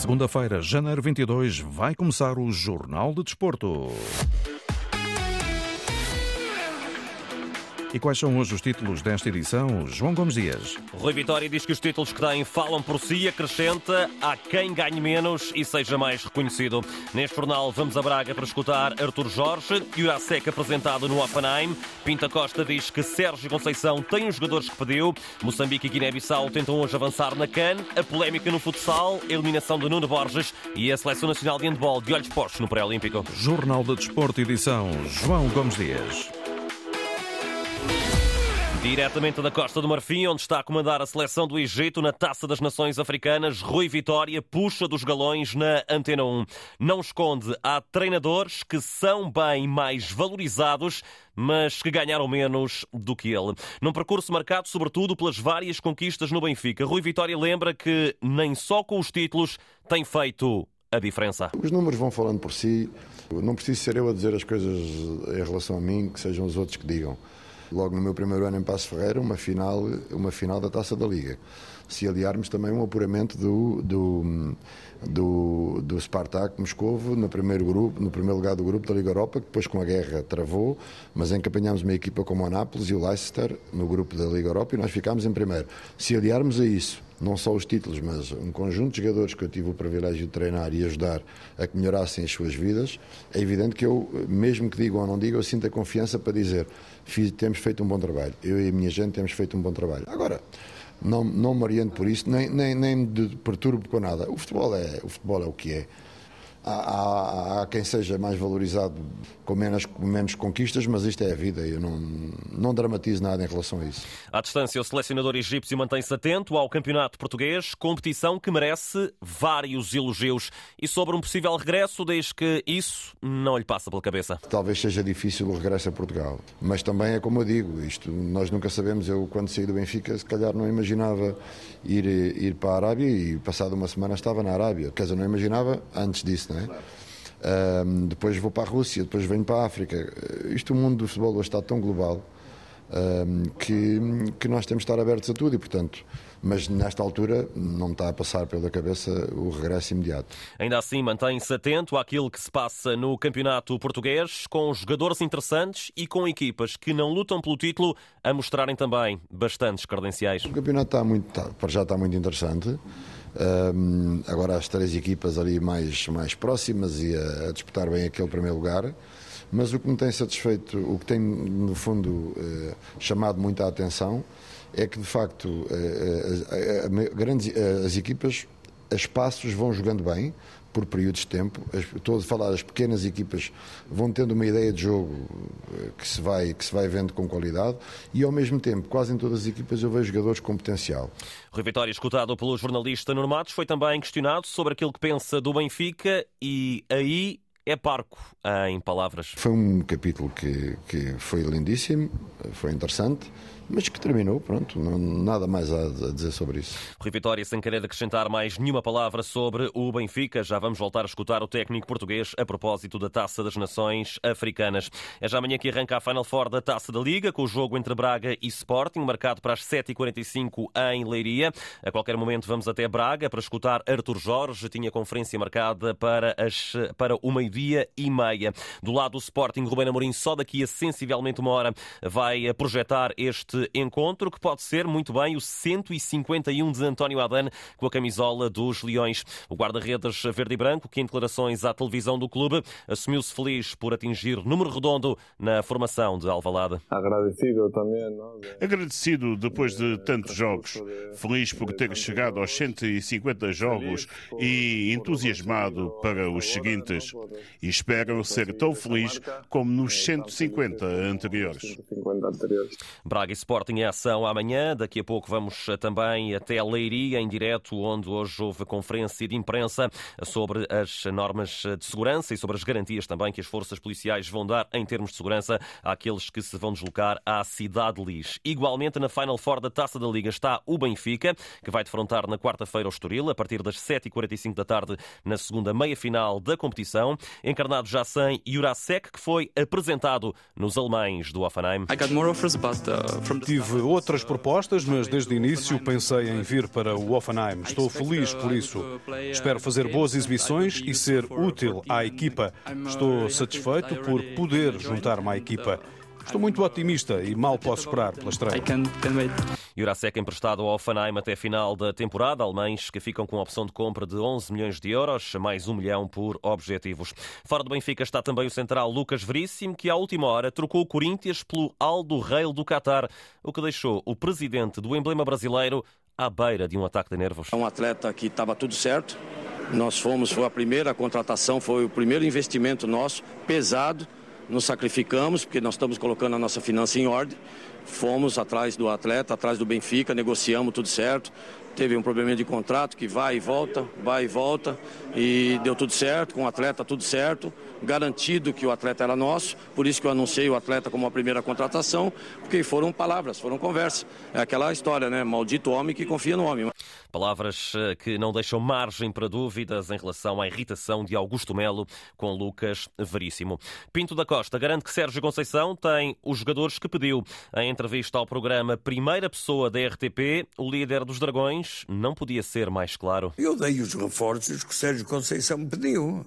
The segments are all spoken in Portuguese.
Segunda-feira, janeiro 22, vai começar o Jornal de Desporto. E quais são hoje os títulos desta edição? João Gomes Dias. Rui Vitória diz que os títulos que têm falam por si, acrescenta a quem ganhe menos e seja mais reconhecido. Neste jornal vamos a Braga para escutar Artur Jorge e o Irasec apresentado no Offenheim. Pinta Costa diz que Sérgio Conceição tem os jogadores que pediu. Moçambique e Guiné-Bissau tentam hoje avançar na CAN. A polémica no futsal, a eliminação de Nuno Borges e a Seleção Nacional de Handball de olhos postos no pré-olímpico. Jornal de Desporto, edição João Gomes Dias. Diretamente da Costa do Marfim, onde está a comandar a seleção do Egito na Taça das Nações Africanas, Rui Vitória puxa dos galões na Antena 1. Não esconde, há treinadores que são bem mais valorizados, mas que ganharam menos do que ele. Num percurso marcado sobretudo pelas várias conquistas no Benfica, Rui Vitória lembra que nem só com os títulos tem feito a diferença. Os números vão falando por si. Não preciso ser eu a dizer as coisas em relação a mim, que sejam os outros que digam logo no meu primeiro ano em Passo Ferreira, uma final, uma final da Taça da Liga. Se aliarmos também um apuramento do, do, do, do Spartak Moscovo no primeiro, grupo, no primeiro lugar do grupo da Liga Europa, que depois com a guerra travou, mas em que apanhámos uma equipa como a Nápoles e o Leicester no grupo da Liga Europa e nós ficámos em primeiro. Se aliarmos a isso não só os títulos, mas um conjunto de jogadores que eu tive o privilégio de treinar e ajudar a que melhorassem as suas vidas, é evidente que eu, mesmo que digam ou não digam, eu sinto a confiança para dizer fiz, temos feito um bom trabalho. Eu e a minha gente temos feito um bom trabalho. Agora, não, não me oriento por isso, nem, nem, nem me perturbo com nada. O futebol é o, futebol é o que é. Há, há, há, quem seja mais valorizado com menos, com menos conquistas, mas isto é a vida e eu não, não dramatizo nada em relação a isso. À distância, o selecionador egípcio mantém-se atento ao campeonato português, competição que merece vários elogios. E sobre um possível regresso, desde que isso não lhe passa pela cabeça. Talvez seja difícil o regresso a Portugal, mas também é como eu digo, isto nós nunca sabemos. Eu, quando saí do Benfica, se calhar não imaginava ir, ir para a Arábia e passado uma semana estava na Arábia. Quer dizer, não imaginava antes disso não é? Um, depois vou para a Rússia, depois venho para a África. Isto, o mundo do futebol hoje está tão global um, que, que nós temos de estar abertos a tudo e, portanto, mas nesta altura não está a passar pela cabeça o regresso imediato. Ainda assim, mantém-se atento àquilo que se passa no campeonato português, com jogadores interessantes e com equipas que não lutam pelo título a mostrarem também bastantes credenciais. O campeonato está muito, está, já está muito interessante. Um, agora as três equipas ali mais, mais próximas e a, a, disputar bem aquele primeiro lugar. Mas o que me tem satisfeito, o que tem no fundo uh, chamado muita atenção é que de facto uh, uh, grandes, as equipas a espaços vão jogando bem, por períodos de tempo. Estou a falar, as pequenas equipas vão tendo uma ideia de jogo eh, que se vai, que se vai vendo com qualidade e, ao mesmo tempo, quase em todas as equipas eu vejo jogadores com potencial. Rui Vitória, escutado pelo jornalista Normatos, foi também questionado sobre aquilo que pensa do Benfica e aí é parco, em palavras. Foi um capítulo que, que foi lindíssimo, foi interessante mas que terminou, pronto, não, nada mais a, dizer sobre isso. Rui Vitória, sem querer acrescentar mais nenhuma palavra sobre o Benfica, já vamos voltar a escutar o técnico português a propósito da Taça das Nações Africanas. É já amanhã que arranca a Final Four da Taça da Liga, com o jogo entre Braga e Sporting, marcado para as 7h45 em Leiria. A qualquer momento vamos até Braga para escutar Artur Jorge, tinha conferência marcada para, as, para o meio-dia e meia. Do lado do Sporting, Rubén Amorim só daqui a sensivelmente uma hora vai projetar este encontro, que pode ser muito bem o 151 de António Adan com a camisola dos Leões. O guarda-redes verde e branco, que em declarações à televisão do clube, assumiu-se feliz por atingir número redondo na formação de Alvalade. Agradecido também. Não? Agradecido depois de tantos jogos. Feliz por ter chegado aos 150 jogos e entusiasmado para os seguintes. E espero ser tão feliz como nos 150 anteriores. Braga e Sporting em ação amanhã. Daqui a pouco vamos eh, também até Leiria, em direto, onde hoje houve conferência de imprensa sobre as normas de segurança e sobre as garantias também que as forças policiais vão dar em termos de segurança àqueles que se vão deslocar à cidade de Lis. Igualmente, na Final Four da Taça da Liga está o Benfica, que vai defrontar na quarta-feira o Estoril, a partir das 7h45 da tarde, na segunda meia-final da competição. Encarnado já sem Jurasek, que foi apresentado nos alemães do Offenheim. Uh, from tive outras propostas, mas desde o início pensei em vir para o Offenheim. Estou feliz por isso. Espero fazer boas exibições e ser útil à equipa. Estou satisfeito por poder juntar-me à equipa. Estou muito otimista e mal posso esperar pela estreia. Jurasek emprestado ao Offenheim até final da temporada. Alemães que ficam com a opção de compra de 11 milhões de euros, mais um milhão por objetivos. Fora do Benfica está também o central Lucas Veríssimo, que à última hora trocou o Corinthians pelo Aldo Rail do Qatar, o que deixou o presidente do emblema brasileiro à beira de um ataque de nervos. É um atleta que estava tudo certo. Nós fomos, foi a primeira contratação, foi o primeiro investimento nosso, pesado nos sacrificamos, porque nós estamos colocando a nossa finança em ordem. Fomos atrás do atleta, atrás do Benfica, negociamos tudo certo. Teve um problema de contrato que vai e volta, vai e volta, e deu tudo certo, com o atleta tudo certo, garantido que o atleta era nosso, por isso que eu anunciei o atleta como a primeira contratação, porque foram palavras, foram conversas. É aquela história, né? Maldito homem que confia no homem. Palavras eh, que não deixam margem para dúvidas em relação à irritação de Augusto Melo com Lucas Veríssimo. Pinto da Costa garante que Sérgio Conceição tem os jogadores que pediu. Em entrevista ao programa Primeira Pessoa da RTP, o líder dos Dragões não podia ser mais claro. Eu dei os reforços que Sérgio Conceição me pediu.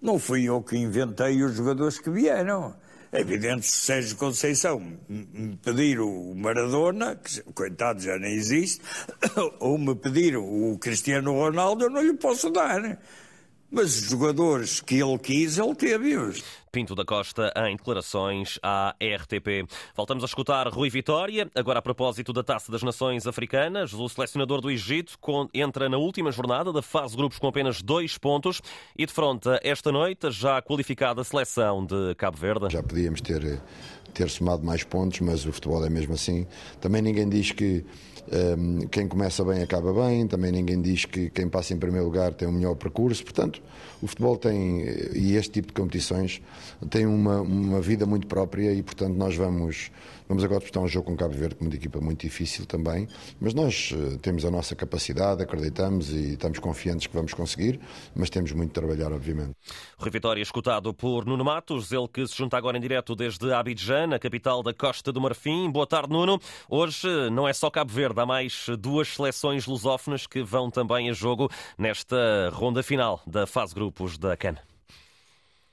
Não fui eu que inventei os jogadores que vieram. É evidente se Sérgio Conceição me pedir o Maradona, que coitado já nem existe, ou me pedir o Cristiano Ronaldo, eu não lhe posso dar. Mas os jogadores que ele quis, ele teve-os. Pinto da Costa em declarações à RTP. Voltamos a escutar Rui Vitória, agora a propósito da Taça das Nações Africanas. O selecionador do Egito entra na última jornada da fase grupos com apenas dois pontos e defronta esta noite já qualificada seleção de Cabo Verde. Já podíamos ter, ter somado mais pontos, mas o futebol é mesmo assim. Também ninguém diz que um, quem começa bem acaba bem, também ninguém diz que quem passa em primeiro lugar tem um melhor percurso. Portanto, o futebol tem, e este tipo de competições, tem uma, uma vida muito própria e, portanto, nós vamos, vamos agora disputar um jogo com Cabo Verde, uma equipa muito difícil também, mas nós eh, temos a nossa capacidade, acreditamos e estamos confiantes que vamos conseguir, mas temos muito de trabalhar, obviamente. Rui Vitória, escutado por Nuno Matos, ele que se junta agora em direto desde Abidjan, a capital da Costa do Marfim. Boa tarde, Nuno. Hoje não é só Cabo Verde, há mais duas seleções lusófonas que vão também a jogo nesta ronda final da fase grupos da CAN.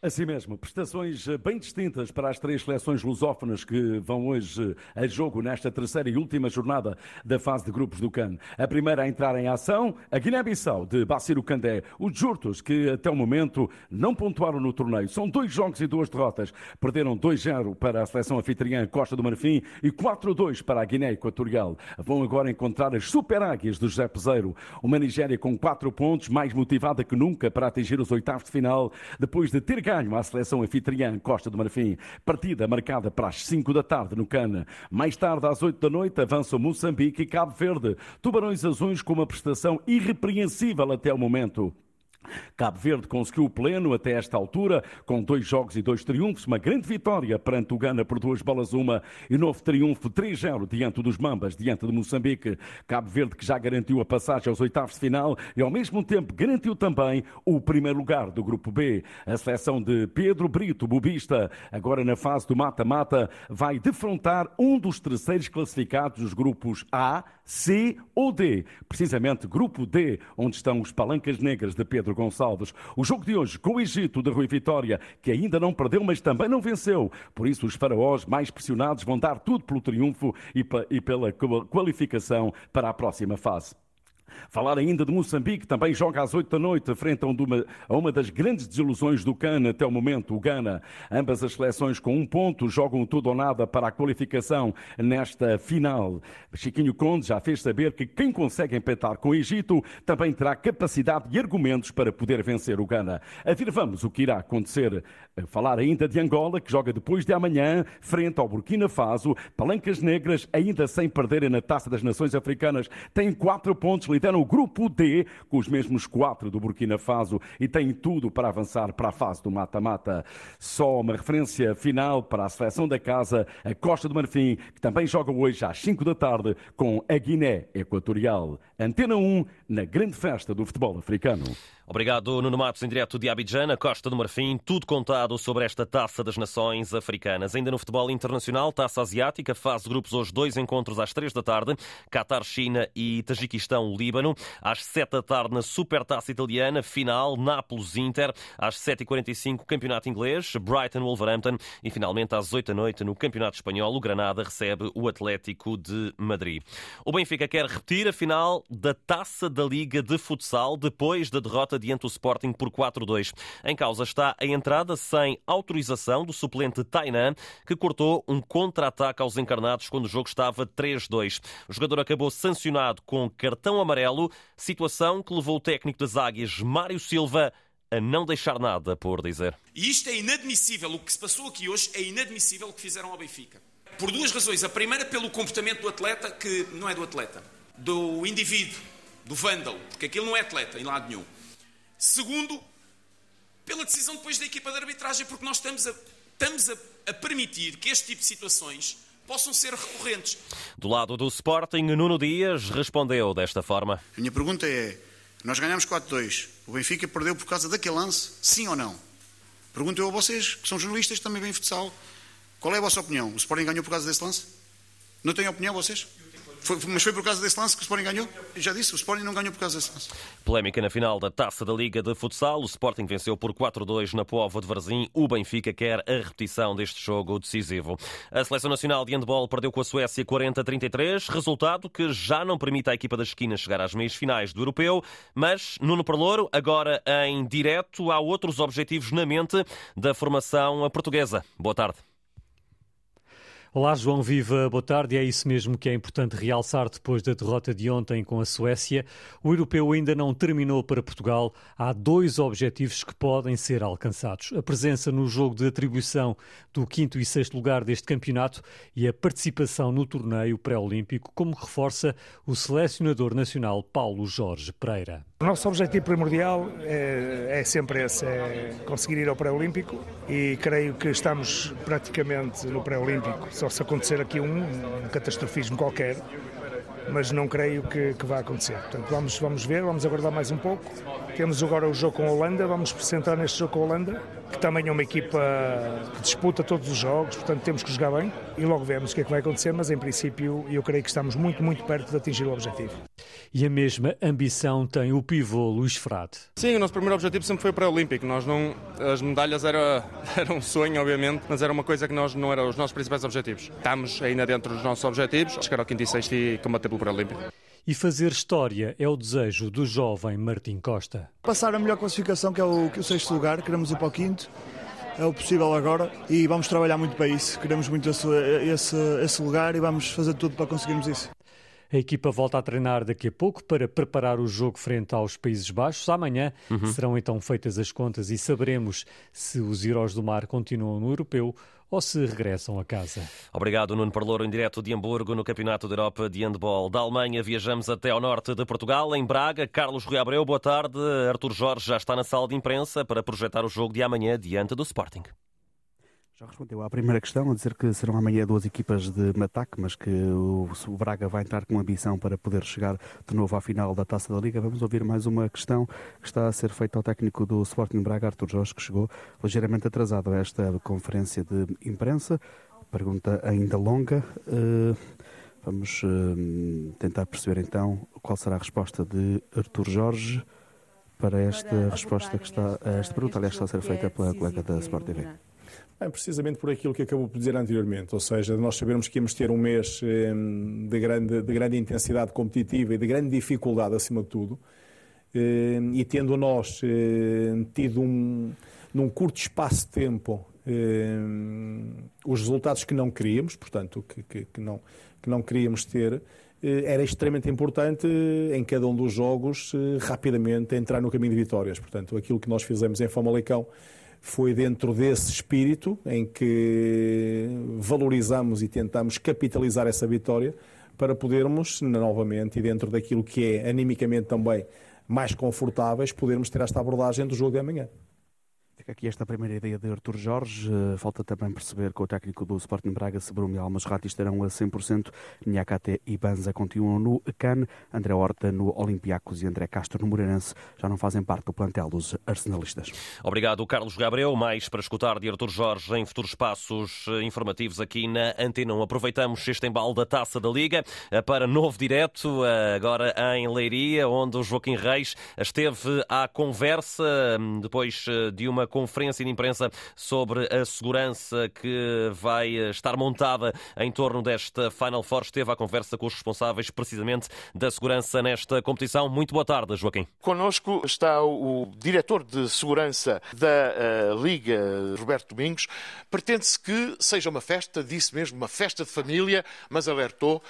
Assim mesmo, prestações eh, bem distintas para as três seleções lusófonas que vão hoje eh, a jogo nesta terceira e última jornada da fase de grupos do CAN. A primeira a entrar em ação, a Guiné-Bissau de Baciru Candé, os Jurtos, que até o momento não pontuaram no torneio. São dois jogos e duas derrotas. Perderam 2-0 para a seleção anfitriã Costa do Marfim e 4-2 para a Guiné Equatorial. Vão agora encontrar as Super Águias do José Peseiro. Uma Nigéria com quatro pontos, mais motivada que nunca para atingir os oitavos de final, depois de ter ganho à seleção anfitriã Costa do Marfim. Partida marcada para as 5 da tarde no Cana. Mais tarde, às 8 da noite, avançam Moçambique e Cabo Verde. Tubarões Azuis com uma prestação irrepreensível até o momento. Cabo Verde conseguiu o pleno até esta altura, com dois jogos e dois triunfos, uma grande vitória perante o Gana por duas bolas uma e novo triunfo 3-0 diante dos Mambas, diante de Moçambique. Cabo Verde que já garantiu a passagem aos oitavos de final e ao mesmo tempo garantiu também o primeiro lugar do grupo B. A seleção de Pedro Brito, bubista, agora na fase do mata-mata, vai defrontar um dos terceiros classificados dos grupos A, C ou D. Precisamente grupo D, onde estão os palancas negras de Pedro Gonçalves. O jogo de hoje com o Egito de Rui Vitória, que ainda não perdeu, mas também não venceu. Por isso, os faraós mais pressionados vão dar tudo pelo triunfo e pela qualificação para a próxima fase. Falar ainda de Moçambique, também joga às 8 da noite, frente a uma, a uma das grandes desilusões do Cana até o momento, o Ghana. Ambas as seleções com um ponto jogam tudo ou nada para a qualificação nesta final. Chiquinho Conde já fez saber que quem consegue empatar com o Egito também terá capacidade e argumentos para poder vencer o Ghana. A ver, vamos o que irá acontecer. Falar ainda de Angola, que joga depois de amanhã, frente ao Burkina Faso. Palancas Negras, ainda sem perderem na Taça das Nações Africanas, tem quatro pontos Metropolitano, o grupo D, com os mesmos quatro do Burkina Faso e tem tudo para avançar para a fase do mata-mata. Só uma referência final para a seleção da casa, a Costa do Marfim, que também joga hoje às 5 da tarde com a Guiné Equatorial. Antena 1, na grande festa do futebol africano. Obrigado, Nuno Matos, em direto de Abidjan, Costa do Marfim. Tudo contado sobre esta taça das nações africanas. Ainda no futebol internacional, taça asiática, fase de grupos hoje, dois encontros às três da tarde. Qatar, China e Tajiquistão, Líbano. Às sete da tarde, na Supertaça Italiana, final, Nápoles, Inter. Às sete e quarenta e cinco, Campeonato Inglês, Brighton, Wolverhampton. E finalmente, às oito da noite, no Campeonato Espanhol, o Granada recebe o Atlético de Madrid. O Benfica quer repetir a final da taça da Liga de Futsal depois da derrota diante do Sporting por 4-2. Em causa está a entrada sem autorização do suplente Tainan, que cortou um contra-ataque aos encarnados quando o jogo estava 3-2. O jogador acabou sancionado com cartão amarelo, situação que levou o técnico das Águias, Mário Silva, a não deixar nada por dizer. E isto é inadmissível. O que se passou aqui hoje é inadmissível o que fizeram ao Benfica. Por duas razões. A primeira, pelo comportamento do atleta, que não é do atleta, do indivíduo, do vândalo, porque aquilo não é atleta em lado nenhum. Segundo, pela decisão depois da equipa de arbitragem, porque nós estamos a, estamos a, a permitir que este tipo de situações possam ser recorrentes. Do lado do Sporting, Nuno Dias respondeu desta forma. A minha pergunta é: nós ganhamos 4-2. O Benfica perdeu por causa daquele lance, sim ou não? Pergunto eu a vocês, que são jornalistas, também bem futsal. Qual é a vossa opinião? O Sporting ganhou por causa desse lance? Não têm opinião vocês? Foi, mas foi por causa desse lance que o Sporting ganhou? Já disse, o Sporting não ganhou por causa desse lance. Polémica na final da Taça da Liga de Futsal. O Sporting venceu por 4-2 na Povo de Varzim. O Benfica quer a repetição deste jogo decisivo. A Seleção Nacional de Handball perdeu com a Suécia 40-33, resultado que já não permite à equipa das esquinas chegar às meias finais do Europeu. Mas, Nuno Perlouro, agora em direto, há outros objetivos na mente da formação portuguesa. Boa tarde. Olá, João Viva, boa tarde. É isso mesmo que é importante realçar depois da derrota de ontem com a Suécia. O europeu ainda não terminou para Portugal. Há dois objetivos que podem ser alcançados: a presença no jogo de atribuição do quinto e sexto lugar deste campeonato e a participação no torneio pré-olímpico, como reforça o selecionador nacional Paulo Jorge Pereira. O nosso objetivo primordial é, é sempre esse: é conseguir ir ao pré-olímpico e creio que estamos praticamente no pré-olímpico só se acontecer aqui um, um catastrofismo qualquer, mas não creio que, que vá acontecer. Portanto, vamos, vamos ver, vamos aguardar mais um pouco. Temos agora o jogo com a Holanda, vamos concentrar neste jogo com a Holanda, que também é uma equipa que disputa todos os jogos, portanto temos que jogar bem e logo vemos o que é que vai acontecer, mas em princípio eu creio que estamos muito, muito perto de atingir o objetivo. E a mesma ambição tem o pivô Luís Frade. Sim, o nosso primeiro objetivo sempre foi para o Olímpico. Nós não, as medalhas era, era um sonho, obviamente, mas era uma coisa que nós não eram os nossos principais objetivos. Estamos ainda dentro dos nossos objetivos, chegar ao quinto e sexto e combater pelo Paralímpico. E fazer história é o desejo do jovem Martim Costa. Passar a melhor classificação, que é o, que é o sexto lugar, queremos ir para o quinto é o possível agora e vamos trabalhar muito para isso. Queremos muito esse, esse, esse, lugar e vamos fazer tudo para conseguirmos isso. A equipa volta a treinar daqui a pouco para preparar o jogo frente aos Países Baixos. Amanhã uhum. serão então feitas as contas e saberemos se os heróis do mar continuam no europeu ou se regressam a casa. Obrigado, Nuno Parlouro, em direto de Hamburgo, no Campeonato da Europa de Handball. Da Alemanha viajamos até ao norte de Portugal, em Braga. Carlos Rui Abreu, boa tarde. Artur Jorge já está na sala de imprensa para projetar o jogo de amanhã diante do Sporting. Já respondeu à primeira questão, a dizer que serão amanhã duas equipas de ataque, mas que o Braga vai entrar com ambição para poder chegar de novo à final da Taça da Liga. Vamos ouvir mais uma questão que está a ser feita ao técnico do Sporting Braga, Artur Jorge, que chegou ligeiramente atrasado a esta conferência de imprensa. Pergunta ainda longa. Eh, vamos eh, tentar perceber então qual será a resposta de Artur Jorge para esta resposta que está, esta pergunta, aliás, está a ser feita pela colega da Sport TV. É precisamente por aquilo que acabou por dizer anteriormente, ou seja, nós sabemos que íamos ter um mês de grande, de grande intensidade competitiva e de grande dificuldade acima de tudo, e tendo nós tido um, num curto espaço de tempo os resultados que não queríamos, portanto, que, que, que, não, que não queríamos ter, era extremamente importante em cada um dos jogos rapidamente entrar no caminho de vitórias. Portanto, aquilo que nós fizemos em Famalicão foi dentro desse espírito em que valorizamos e tentamos capitalizar essa vitória para podermos, novamente, e dentro daquilo que é animicamente também mais confortáveis, podermos ter esta abordagem do jogo de amanhã. Fica aqui esta primeira ideia de Artur Jorge. Eh, falta também perceber que o técnico do Sporting Braga, Sebrum e Almas Rati estarão a 100%. Nhacate e Banza continuam no CAN. André Horta no Olympiacos e André Castro no Moreirense já não fazem parte do plantel dos arsenalistas. Obrigado, Carlos Gabriel. Mais para escutar de Artur Jorge em futuros passos eh, informativos aqui na Antena 1. Aproveitamos este embalo da Taça da Liga eh, para novo direto, agora em Leiria, onde o Joaquim Reis esteve à conversa hum, depois de uma conferência de imprensa sobre a segurança que vai estar montada em torno desta Final Four. Esteve à conversa com os responsáveis precisamente da segurança nesta competição. Muito boa tarde, Joaquim. Conosco está o diretor de segurança da uh, Liga, Roberto Domingos. Pretende-se que seja uma festa, disse mesmo, uma festa de família, mas alertou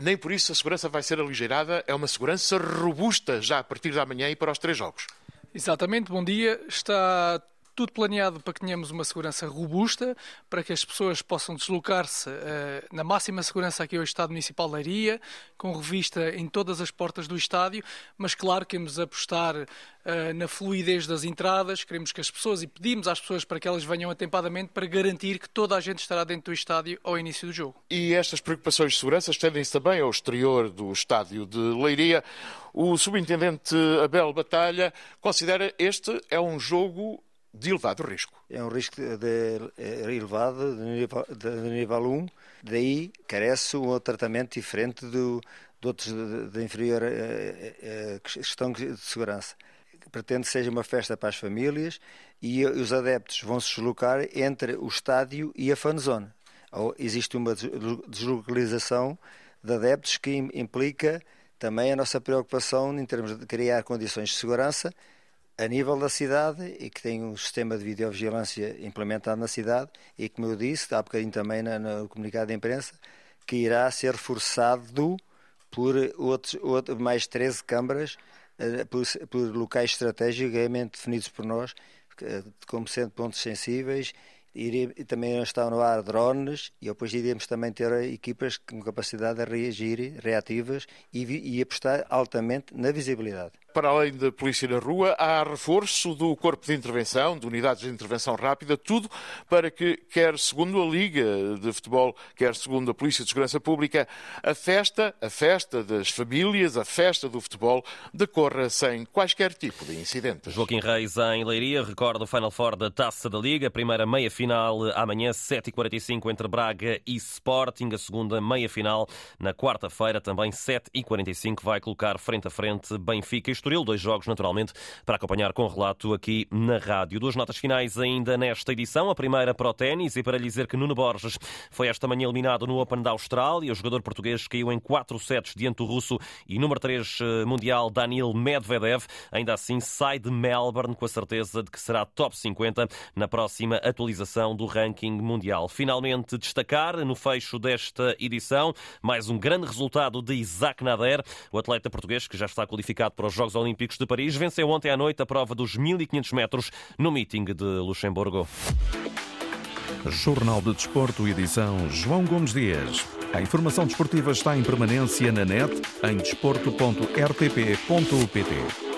nem por isso a segurança vai ser aligeirada, é uma segurança robusta já a partir da manhã e para os três jogos. Exatamente, bom dia. Está tudo planeado para que tenhamos uma segurança robusta, para que as pessoas possam deslocar-se uh, na máxima segurança aqui ao Estado Municipal de Leiria, com revista em todas as portas do estádio, mas claro que queremos apostar uh, na fluidez das entradas, queremos que as pessoas, e pedimos às pessoas para que elas venham atempadamente para garantir que toda a gente estará dentro do estádio ao início do jogo. E estas preocupações de segurança estendem-se também ao exterior do estádio de Leiria. O subintendente Abel Batalha considera este é um jogo de elevado risco. É um risco de, é elevado, de nível, de nível 1, daí carece um tratamento diferente do, de outros de, de inferior eh, eh, questão de segurança. Pretende que seja uma festa para as famílias e os adeptos vão se deslocar entre o estádio e a fanzone. Existe uma deslocalização de adeptos que implica também a nossa preocupação em termos de criar condições de segurança a nível da cidade e que tem um sistema de videovigilância implementado na cidade e, como eu disse, há bocadinho também no comunicado de imprensa, que irá ser reforçado por outros, outros mais 13 câmaras, eh, por, por locais estratégicamente definidos por nós, como sendo pontos sensíveis e também estão no ar drones e depois iríamos também ter equipas com capacidade de reagir, reativas e, e apostar altamente na visibilidade. Para além da polícia na rua, há reforço do corpo de intervenção, de unidades de intervenção rápida, tudo para que, quer segundo a Liga de Futebol, quer segundo a Polícia de Segurança Pública, a festa, a festa das famílias, a festa do futebol, decorra sem quaisquer tipo de incidentes. Joaquim Reis em Leiria, recorda o Final Four da Taça da Liga, primeira meia-final amanhã, 7h45 entre Braga e Sporting, a segunda meia-final na quarta-feira, também 7h45, vai colocar frente a frente Benfica e Estoril. Dois jogos, naturalmente, para acompanhar com relato aqui na rádio. Duas notas finais ainda nesta edição. A primeira para o ténis e para lhe dizer que Nuno Borges foi esta manhã eliminado no Open da Austrália. O jogador português caiu em quatro sets diante do russo e número 3 eh, mundial Daniel Medvedev. Ainda assim, sai de Melbourne com a certeza de que será top 50 na próxima atualização do ranking mundial. Finalmente, destacar no fecho desta edição mais um grande resultado de Isaac Nader, o atleta português que já está qualificado para os Jogos Jogos Olímpicos de Paris, venceu ontem à noite a prova dos 1500 metros no meeting de Luxemburgo. Jornal de Desporto, edição João Gomes Dias. A informação desportiva está em permanência na net em desporto.rtp.pt.